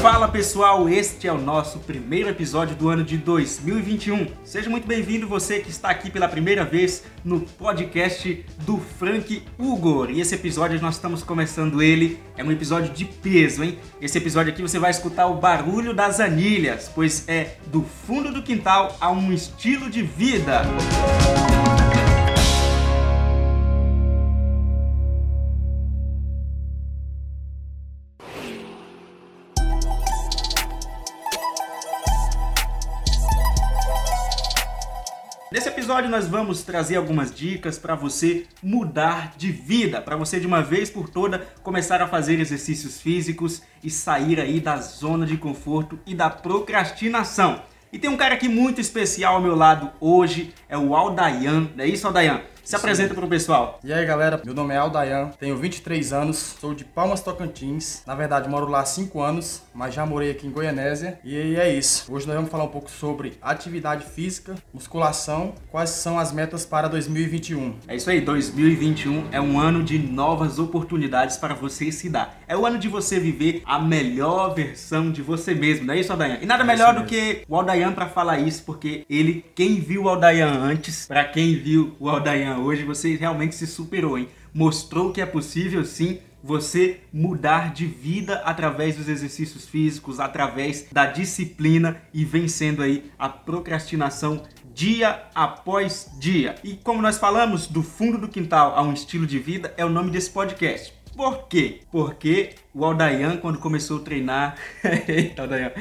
Fala pessoal, este é o nosso primeiro episódio do ano de 2021. Seja muito bem-vindo você que está aqui pela primeira vez no podcast do Frank Ugor. E esse episódio nós estamos começando ele, é um episódio de peso, hein? Esse episódio aqui você vai escutar o barulho das anilhas, pois é do fundo do quintal a um estilo de vida. Música Nesse episódio nós vamos trazer algumas dicas para você mudar de vida, para você de uma vez por toda começar a fazer exercícios físicos e sair aí da zona de conforto e da procrastinação. E tem um cara aqui muito especial ao meu lado hoje, é o Aldayan, não é isso Aldayan? Se apresenta para o pessoal. E aí, galera, meu nome é Aldayan, tenho 23 anos, sou de Palmas Tocantins. Na verdade, moro lá há 5 anos, mas já morei aqui em Goianésia. E é isso. Hoje nós vamos falar um pouco sobre atividade física, musculação, quais são as metas para 2021. É isso aí, 2021 é um ano de novas oportunidades para você se dar. É o ano de você viver a melhor versão de você mesmo, não é isso, Aldayan? E nada é melhor do que o Aldayan para falar isso, porque ele, quem viu o Aldayan antes, para quem viu o Aldayan hoje você realmente se superou, hein? Mostrou que é possível sim você mudar de vida através dos exercícios físicos, através da disciplina e vencendo aí a procrastinação dia após dia. E como nós falamos, do fundo do quintal a um estilo de vida é o nome desse podcast. Por quê? Porque o Aldayan, quando começou a treinar. Eita, Aldayan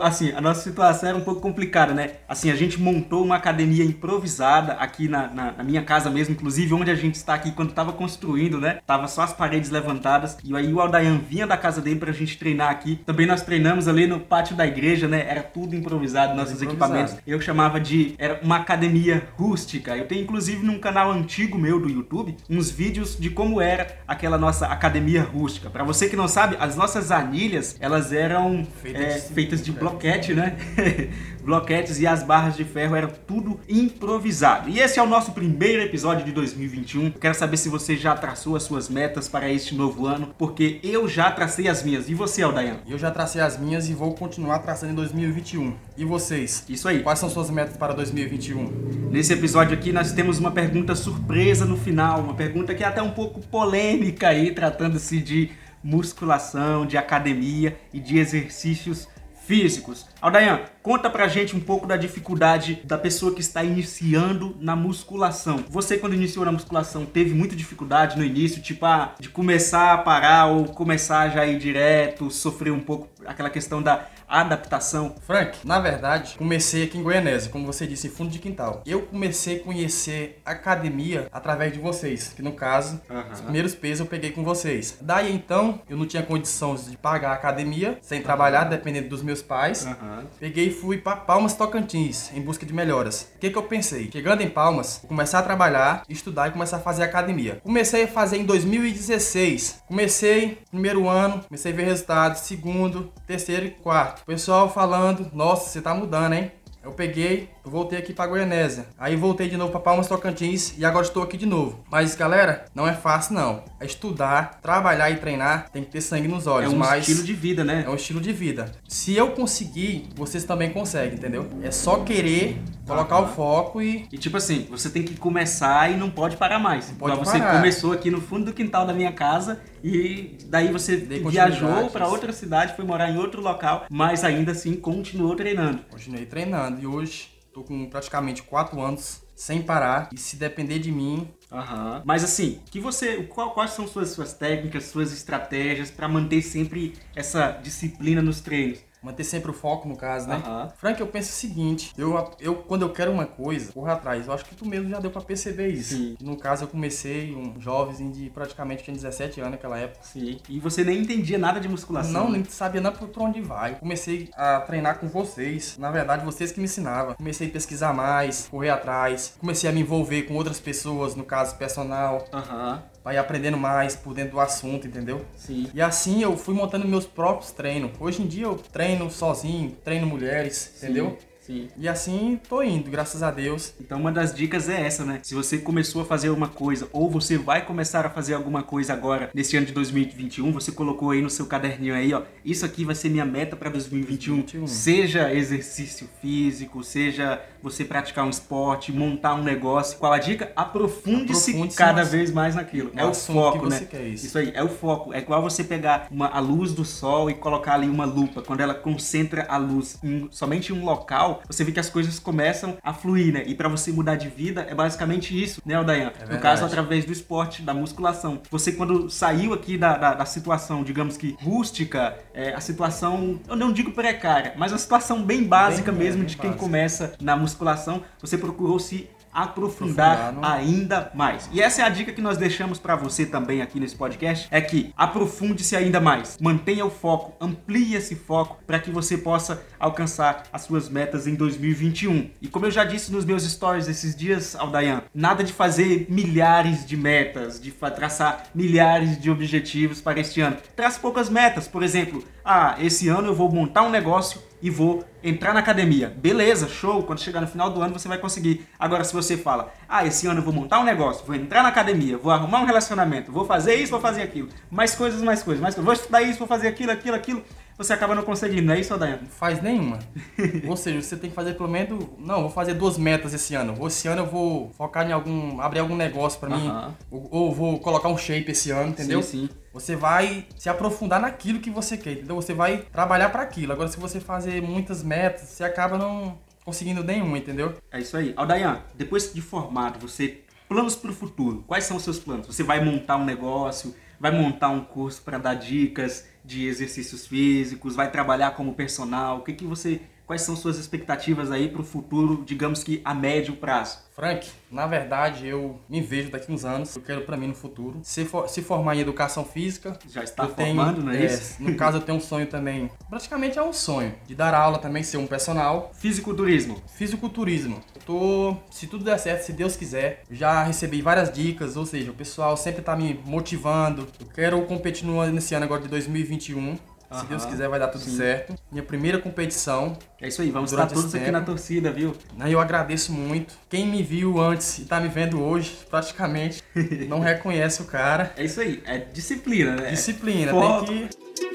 assim, a nossa situação era um pouco complicada, né? Assim, a gente montou uma academia improvisada aqui na, na, na minha casa mesmo, inclusive onde a gente está aqui quando estava construindo, né? Tava só as paredes levantadas e aí o Aldayan vinha da casa dele pra gente treinar aqui. Também nós treinamos ali no pátio da igreja, né? Era tudo improvisado, nossos improvisado. equipamentos. Eu chamava de era uma academia rústica. Eu tenho inclusive num canal antigo meu do YouTube uns vídeos de como era aquela nossa academia rústica. Para você que não sabe, as nossas anilhas, elas eram feitas, é, feitas de bloquete, né? Bloquetes e as barras de ferro eram tudo improvisado. E esse é o nosso primeiro episódio de 2021. quero saber se você já traçou as suas metas para este novo ano, porque eu já tracei as minhas. E você, Aldayan? Eu já tracei as minhas e vou continuar traçando em 2021. E vocês? Isso aí. Quais são suas metas para 2021? Nesse episódio aqui nós temos uma pergunta surpresa no final, uma pergunta que é até um pouco polêmica aí, tratando-se de musculação, de academia e de exercícios físicos. Aldayan, conta pra gente um pouco da dificuldade da pessoa que está iniciando na musculação. Você, quando iniciou na musculação, teve muita dificuldade no início, tipo, ah, de começar a parar ou começar já ir direto, sofrer um pouco aquela questão da adaptação? Frank, na verdade, comecei aqui em Goianésia, como você disse, em fundo de quintal. Eu comecei a conhecer academia através de vocês, que no caso, uhum. os primeiros pesos eu peguei com vocês. Daí então, eu não tinha condições de pagar a academia sem trabalhar, dependendo dos meus pais. Uhum. Peguei e fui para Palmas Tocantins em busca de melhoras. O que, que eu pensei? Chegando em Palmas, começar a trabalhar, estudar e começar a fazer academia. Comecei a fazer em 2016. Comecei primeiro ano, comecei a ver resultados, segundo, terceiro e quarto. O pessoal falando, nossa, você tá mudando, hein? Eu peguei, eu voltei aqui para Goianésia. Aí voltei de novo para Palmas Tocantins e agora estou aqui de novo. Mas galera, não é fácil não. É estudar, trabalhar e treinar, tem que ter sangue nos olhos. É um mas estilo de vida, né? É um estilo de vida. Se eu conseguir, vocês também conseguem, entendeu? É só querer colocar ah, o foco e. E tipo assim, você tem que começar e não pode parar mais. Não pode você parar. começou aqui no fundo do quintal da minha casa e daí você Dei viajou para outra cidade, foi morar em outro local, mas ainda assim continuou treinando. Continuei treinando e hoje tô com praticamente 4 anos sem parar e se depender de mim, Uhum. Mas assim, que você, qual, quais são suas, suas técnicas, suas estratégias para manter sempre essa disciplina nos treinos? Manter sempre o foco, no caso, né? Uhum. Frank, eu penso o seguinte: eu, eu, quando eu quero uma coisa, corro atrás. Eu acho que tu mesmo já deu pra perceber isso. Sim. No caso, eu comecei um jovem de praticamente tinha 17 anos naquela época. Sim. E você nem entendia nada de musculação? Não, nem sabia nada pra onde vai. Comecei a treinar com vocês. Na verdade, vocês que me ensinavam. Comecei a pesquisar mais, correr atrás. Comecei a me envolver com outras pessoas, no caso, personal. Aham. Uhum vai aprendendo mais por dentro do assunto, entendeu? Sim. E assim eu fui montando meus próprios treinos. Hoje em dia eu treino sozinho, treino mulheres, Sim. entendeu? Sim. E assim tô indo, graças a Deus. Então uma das dicas é essa, né? Se você começou a fazer uma coisa ou você vai começar a fazer alguma coisa agora nesse ano de 2021, você colocou aí no seu caderninho aí, ó, isso aqui vai ser minha meta para 2021. 2021. Seja exercício físico, seja você praticar um esporte, montar um negócio. Qual a dica? Aprofunde-se Aprofunde cada vez mais naquilo. É o foco, né? Isso. isso. aí, é o foco. É igual você pegar uma, a luz do sol e colocar ali uma lupa. Quando ela concentra a luz em, somente em um local, você vê que as coisas começam a fluir, né? E para você mudar de vida é basicamente isso, né, Aldayan? É no caso, através do esporte, da musculação. Você, quando saiu aqui da, da, da situação, digamos que rústica, é, a situação, eu não digo precária, mas a situação bem básica bem, mesmo bem de quem começa na musculação, você procurou se aprofundar, aprofundar ainda mais. E essa é a dica que nós deixamos para você também aqui nesse podcast, é que aprofunde-se ainda mais, mantenha o foco, amplie esse foco para que você possa alcançar as suas metas em 2021. E como eu já disse nos meus stories esses dias, Aldayan, nada de fazer milhares de metas, de traçar milhares de objetivos para este ano. Traz poucas metas, por exemplo, ah, esse ano eu vou montar um negócio e vou entrar na academia. Beleza, show. Quando chegar no final do ano você vai conseguir. Agora, se você fala, ah, esse ano eu vou montar um negócio, vou entrar na academia, vou arrumar um relacionamento, vou fazer isso, vou fazer aquilo, mais coisas, mais coisas, mais coisas, vou estudar isso, vou fazer aquilo, aquilo, aquilo você acaba não conseguindo, não é isso, Daiane? Faz nenhuma. Ou seja, você tem que fazer pelo menos. Não, vou fazer duas metas esse ano. Esse ano eu vou focar em algum. abrir algum negócio para mim. Ou, ou, vou colocar um shape esse ano, entendeu? Sim, sim. Você vai se aprofundar naquilo que você quer, entendeu? Você vai trabalhar para aquilo. Agora, se você fazer muitas metas, você acaba não conseguindo nenhuma, entendeu? É isso aí. Aldayan, depois de formado, você. Planos para o futuro. Quais são os seus planos? Você vai montar um negócio? Vai montar um curso para dar dicas? de exercícios físicos, vai trabalhar como personal? O que, que você Quais são suas expectativas aí para o futuro, digamos que a médio prazo? Frank, na verdade eu me vejo daqui uns anos, eu quero para mim no futuro se, for, se formar em educação física. Já está formando, tenho, não é, é isso? No caso eu tenho um sonho também, praticamente é um sonho, de dar aula também, ser um personal. Fisiculturismo? Fisiculturismo. Eu tô, se tudo der certo, se Deus quiser, já recebi várias dicas, ou seja, o pessoal sempre tá me motivando. Eu quero competir nesse ano agora de 2021 se Deus quiser, vai dar tudo Sim. certo. Minha primeira competição. É isso aí, vamos estar todos aqui na torcida, viu? Eu agradeço muito. Quem me viu antes e tá me vendo hoje, praticamente, não reconhece o cara. É isso aí, é disciplina, né? Disciplina, Foco. tem que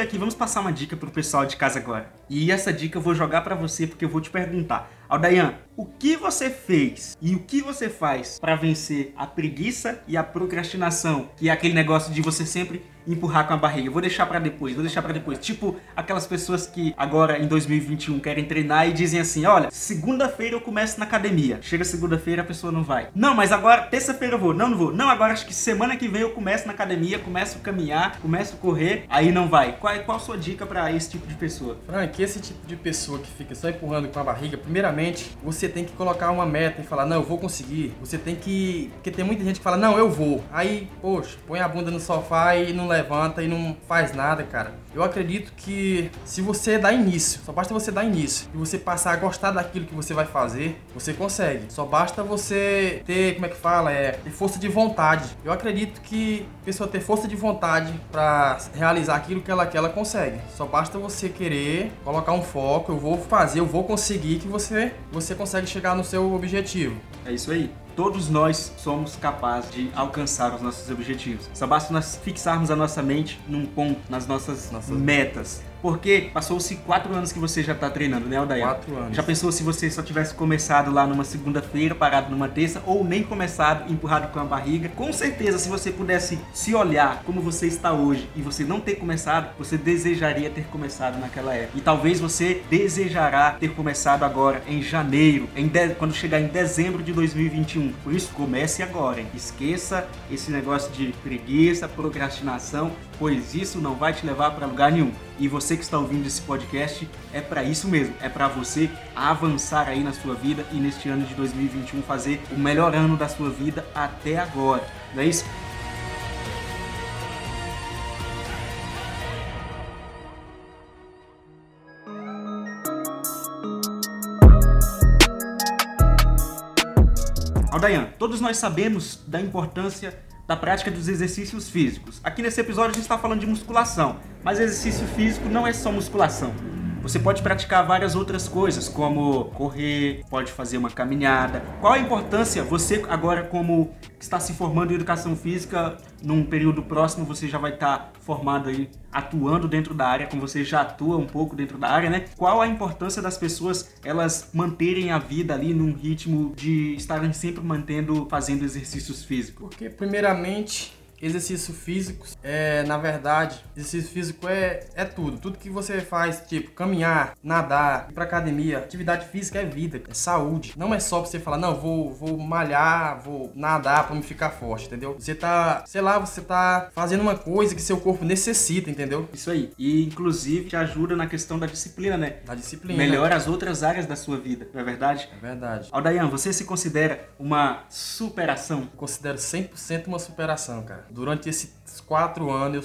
aqui, vamos passar uma dica pro pessoal de casa agora. E essa dica eu vou jogar para você porque eu vou te perguntar. Aldayan, o que você fez e o que você faz para vencer a preguiça e a procrastinação? Que é aquele negócio de você sempre empurrar com a barriga. Vou deixar para depois, vou deixar para depois. Tipo aquelas pessoas que agora em 2021 querem treinar e dizem assim: "Olha, segunda-feira eu começo na academia". Chega segunda-feira a pessoa não vai. Não, mas agora terça-feira eu vou. Não, não vou. Não, agora acho que semana que vem eu começo na academia, começo a caminhar, começo a correr, aí não vai. Qual, qual a sua dica para esse tipo de pessoa? Frank, esse tipo de pessoa que fica só empurrando com a barriga, primeiramente, você tem que colocar uma meta e falar: "Não, eu vou conseguir". Você tem que, porque tem muita gente que fala: "Não, eu vou". Aí, poxa, põe a bunda no sofá e não levanta e não faz nada, cara. Eu acredito que se você dá início, só basta você dar início e você passar a gostar daquilo que você vai fazer, você consegue. Só basta você ter, como é que fala, é, ter força de vontade. Eu acredito que a pessoa ter força de vontade para realizar aquilo que ela quer, ela consegue. Só basta você querer colocar um foco, eu vou fazer, eu vou conseguir que você você consegue chegar no seu objetivo. É isso aí todos nós somos capazes de alcançar os nossos objetivos. Só basta nós fixarmos a nossa mente num ponto, nas nossas, nossas metas. Porque passou-se quatro anos que você já está treinando, né, Aldair? Quatro anos. Já pensou se você só tivesse começado lá numa segunda-feira, parado numa terça, ou nem começado, empurrado com a barriga? Com certeza, se você pudesse se olhar como você está hoje e você não ter começado, você desejaria ter começado naquela época. E talvez você desejará ter começado agora, em janeiro, em de... quando chegar em dezembro de 2021. Por isso, comece agora, hein? Esqueça esse negócio de preguiça, procrastinação pois isso não vai te levar para lugar nenhum. E você que está ouvindo esse podcast, é para isso mesmo, é para você avançar aí na sua vida e neste ano de 2021 fazer o melhor ano da sua vida até agora. Não é isso? Aldayan, todos nós sabemos da importância da prática dos exercícios físicos. Aqui nesse episódio a gente está falando de musculação, mas exercício físico não é só musculação. Você pode praticar várias outras coisas, como correr, pode fazer uma caminhada. Qual a importância? Você agora como está se formando em educação física, num período próximo você já vai estar formado aí atuando dentro da área, como você já atua um pouco dentro da área, né? Qual a importância das pessoas elas manterem a vida ali num ritmo de estarem sempre mantendo fazendo exercícios físicos? Porque primeiramente exercício físico é, na verdade, exercício físico é, é tudo. Tudo que você faz, tipo caminhar, nadar, ir pra academia, atividade física é vida, é saúde. Não é só pra você falar, não, vou, vou malhar, vou nadar pra me ficar forte, entendeu? Você tá, sei lá, você tá fazendo uma coisa que seu corpo necessita, entendeu? Isso aí. E inclusive te ajuda na questão da disciplina, né? Da disciplina. Melhora as outras áreas da sua vida, não é verdade? É verdade. Aldayan, você se considera uma superação? Considero 100% uma superação, cara durante esses quatro anos eu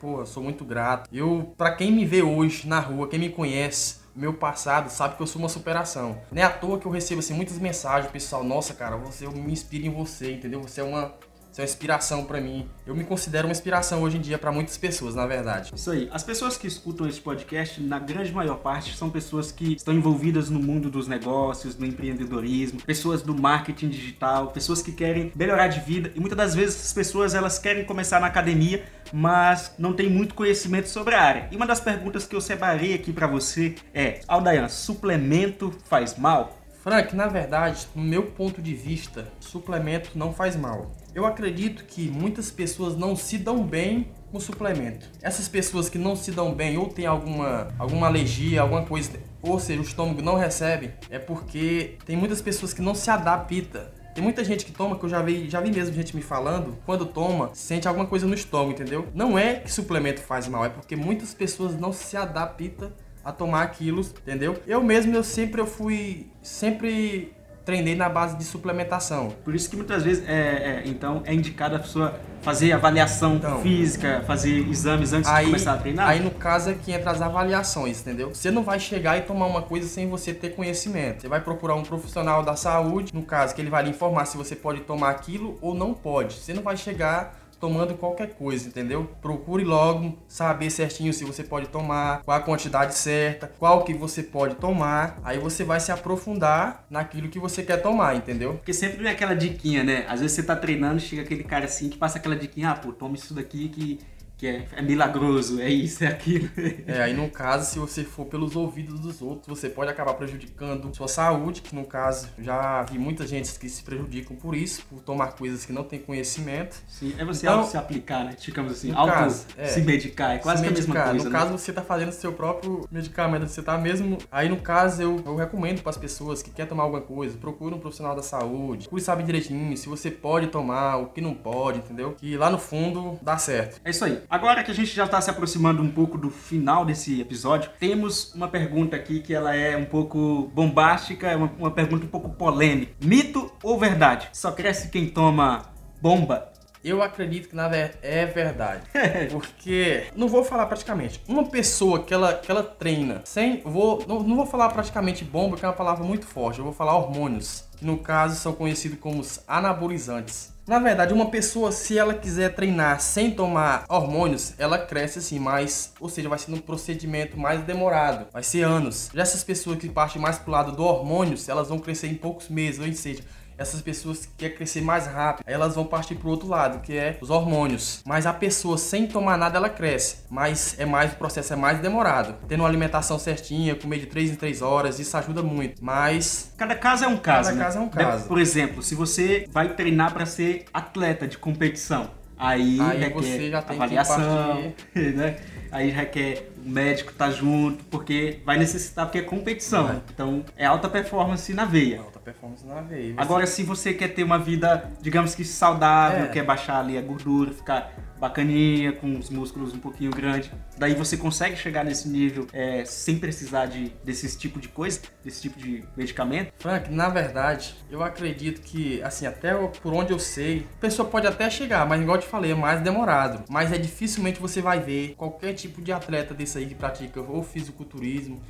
pô, eu sou muito grato. Eu, para quem me vê hoje na rua, quem me conhece, meu passado, sabe que eu sou uma superação. Não é à toa que eu recebo assim muitas mensagens, pessoal, nossa, cara, você eu me inspiro em você, entendeu? Você é uma isso é uma inspiração para mim. Eu me considero uma inspiração hoje em dia para muitas pessoas, na verdade. Isso aí. As pessoas que escutam esse podcast, na grande maior parte, são pessoas que estão envolvidas no mundo dos negócios, no empreendedorismo, pessoas do marketing digital, pessoas que querem melhorar de vida. E muitas das vezes essas pessoas elas querem começar na academia, mas não tem muito conhecimento sobre a área. E uma das perguntas que eu separei aqui para você é: Aldayan, suplemento faz mal? Frank, na verdade, no meu ponto de vista, suplemento não faz mal. Eu acredito que muitas pessoas não se dão bem com suplemento. Essas pessoas que não se dão bem ou têm alguma, alguma alergia, alguma coisa, ou seja, o estômago não recebe, é porque tem muitas pessoas que não se adaptam. Tem muita gente que toma, que eu já vi, já vi mesmo gente me falando, quando toma, sente alguma coisa no estômago, entendeu? Não é que suplemento faz mal, é porque muitas pessoas não se adaptam a tomar aquilo, entendeu? Eu mesmo, eu sempre eu fui, sempre treinei na base de suplementação. Por isso que muitas vezes é, é então é indicado a pessoa fazer avaliação então, física, fazer exames antes aí, de começar a treinar? Aí no caso é que entra as avaliações, entendeu? Você não vai chegar e tomar uma coisa sem você ter conhecimento. Você vai procurar um profissional da saúde, no caso que ele vai lhe informar se você pode tomar aquilo ou não pode. Você não vai chegar tomando qualquer coisa, entendeu? Procure logo saber certinho se você pode tomar, qual a quantidade certa, qual que você pode tomar. Aí você vai se aprofundar naquilo que você quer tomar, entendeu? Porque sempre vem aquela diquinha, né? Às vezes você tá treinando, chega aquele cara assim que passa aquela diquinha, ah, pô, toma isso daqui que que é, é, milagroso, é isso, é aquilo. É, aí no caso, se você for pelos ouvidos dos outros, você pode acabar prejudicando sua saúde, que no caso, já vi muita gente que se prejudicam por isso, por tomar coisas que não tem conhecimento. Sim, é você então, se aplicar, né? Digamos assim, auto caso, é, se medicar, é quase medicar. a mesma coisa. No né? caso, você tá fazendo seu próprio medicamento, você tá mesmo... Aí no caso, eu, eu recomendo para as pessoas que querem tomar alguma coisa, procure um profissional da saúde, procure saber direitinho se você pode tomar, o que não pode, entendeu? Que lá no fundo dá certo. É isso aí. Agora que a gente já está se aproximando um pouco do final desse episódio, temos uma pergunta aqui que ela é um pouco bombástica, é uma, uma pergunta um pouco polêmica. Mito ou verdade? Só cresce quem toma bomba? Eu acredito que na verdade é verdade. Porque, não vou falar praticamente, uma pessoa que ela, que ela treina sem. Vou, não, não vou falar praticamente bomba, que é uma palavra muito forte. Eu vou falar hormônios, que no caso são conhecidos como os anabolizantes. Na verdade, uma pessoa, se ela quiser treinar sem tomar hormônios, ela cresce assim, mais, ou seja, vai ser um procedimento mais demorado, vai ser anos. Já essas pessoas que partem mais pro lado do hormônios, elas vão crescer em poucos meses, ou seja, essas pessoas que querem crescer mais rápido, elas vão partir pro outro lado, que é os hormônios. Mas a pessoa sem tomar nada, ela cresce. Mas é mais, o processo é mais demorado. Tendo uma alimentação certinha, comer de 3 em 3 horas, isso ajuda muito. Mas. Cada caso é um caso. Cada né? caso é um caso. Por exemplo, se você vai treinar para ser atleta de competição, aí, aí requer você já tem avaliação, que né? Aí requer o médico estar tá junto, porque vai necessitar, porque é competição. Vai. Então é alta performance na veia. Alta performance na veia. Agora, se você quer ter uma vida, digamos que saudável, é. quer baixar ali a gordura, ficar bacaninha, com os músculos um pouquinho grandes. Daí você consegue chegar nesse nível é, sem precisar de, desse tipo de coisa, desse tipo de medicamento? Frank, na verdade, eu acredito que, assim, até por onde eu sei, a pessoa pode até chegar, mas igual eu te falei, é mais demorado. Mas é dificilmente você vai ver qualquer tipo de atleta desse aí que pratica ou fisiculturismo,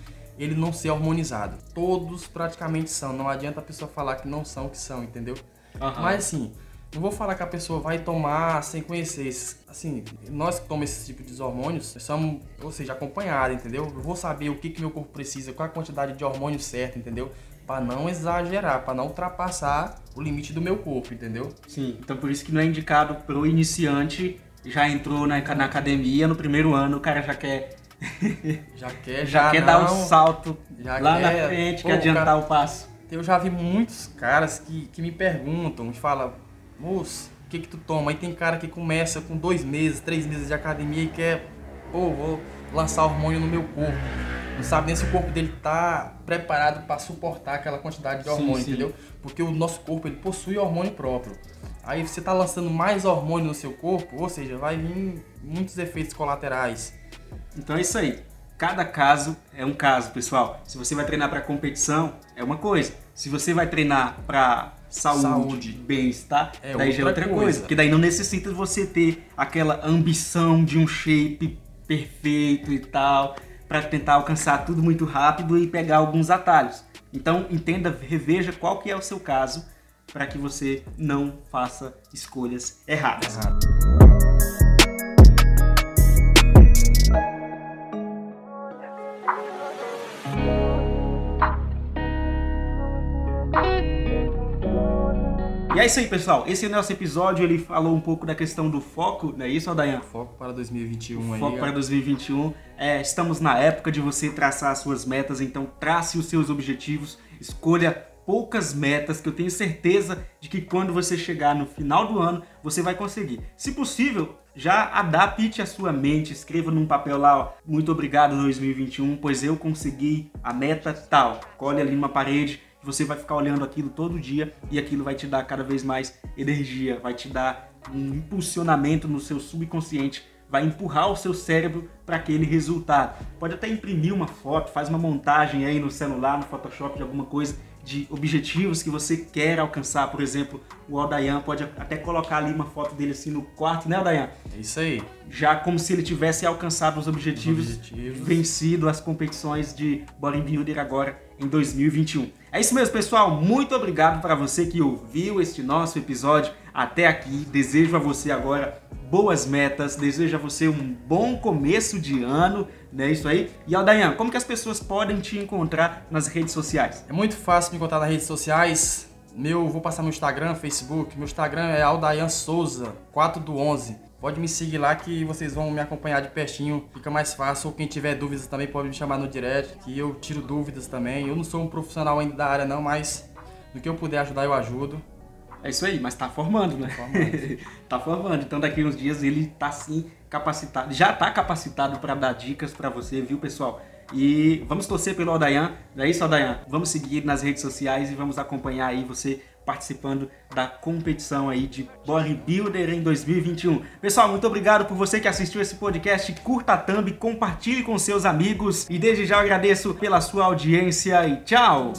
ele não ser hormonizado. Todos praticamente são. Não adianta a pessoa falar que não são, que são, entendeu? Uhum. Mas assim, não vou falar que a pessoa vai tomar sem conhecer. Assim, nós que tomamos esse tipo de hormônios, somos, ou seja, acompanhados, entendeu? Eu vou saber o que, que meu corpo precisa, qual a quantidade de hormônio certo, entendeu? Para não exagerar, para não ultrapassar o limite do meu corpo, entendeu? Sim, então por isso que não é indicado pro iniciante, já entrou na, na academia no primeiro ano, o cara já quer já quer, já, já quer não, dar um salto lá quer, na frente, Pô, quer adiantar cara, o passo. Eu já vi muitos caras que, que me perguntam, me falam, moço, o que que tu toma? Aí tem cara que começa com dois meses, três meses de academia e quer, pô, vou lançar hormônio no meu corpo. Não sabe nem se o corpo dele tá preparado para suportar aquela quantidade de hormônio, sim, sim. entendeu? Porque o nosso corpo ele possui hormônio próprio. Aí você tá lançando mais hormônio no seu corpo, ou seja, vai vir muitos efeitos colaterais. Então é isso aí. Cada caso é um caso, pessoal. Se você vai treinar para competição, é uma coisa. Se você vai treinar para saúde, saúde. bem-estar, é daí já é outra coisa. coisa. Porque daí não necessita você ter aquela ambição de um shape perfeito e tal, para tentar alcançar tudo muito rápido e pegar alguns atalhos. Então entenda, reveja qual que é o seu caso para que você não faça escolhas erradas. Errado. E é isso aí, pessoal. Esse é o nosso episódio. Ele falou um pouco da questão do foco, não é isso, Aldayan? Foco para 2021 aí. Foco para 2021. É, estamos na época de você traçar as suas metas, então trace os seus objetivos, escolha poucas metas que eu tenho certeza de que quando você chegar no final do ano, você vai conseguir. Se possível, já adapte a sua mente, escreva num papel lá, ó, muito obrigado 2021, pois eu consegui a meta tal. Colhe ali numa parede você vai ficar olhando aquilo todo dia e aquilo vai te dar cada vez mais energia, vai te dar um impulsionamento no seu subconsciente, vai empurrar o seu cérebro para aquele resultado. Pode até imprimir uma foto, faz uma montagem aí no celular, no Photoshop de alguma coisa de objetivos que você quer alcançar. Por exemplo, o Aldayan pode até colocar ali uma foto dele assim no quarto, né, Aldayan? É isso aí. Já como se ele tivesse alcançado os objetivos, os objetivos. vencido as competições de bodybuilder agora em 2021. É isso mesmo, pessoal. Muito obrigado para você que ouviu este nosso episódio até aqui. Desejo a você agora boas metas, desejo a você um bom começo de ano, né? Isso aí. E Aldayan, como que as pessoas podem te encontrar nas redes sociais? É muito fácil me encontrar nas redes sociais. Meu, vou passar meu Instagram, Facebook. Meu Instagram é Aldayan Souza, 4 do 11. Pode me seguir lá que vocês vão me acompanhar de pertinho, fica mais fácil. Ou quem tiver dúvidas também pode me chamar no direct, que eu tiro dúvidas também. Eu não sou um profissional ainda da área não, mas no que eu puder ajudar eu ajudo. É isso aí, mas tá formando, né? Tá formando. tá formando. Então daqui uns dias ele tá sim capacitado, já tá capacitado para dar dicas para você, viu, pessoal? E vamos torcer pelo Odayan, não é isso, Odayan? Vamos seguir nas redes sociais e vamos acompanhar aí você participando da competição aí de bodybuilder em 2021. Pessoal, muito obrigado por você que assistiu esse podcast. Curta a thumb, compartilhe com seus amigos e desde já agradeço pela sua audiência e tchau!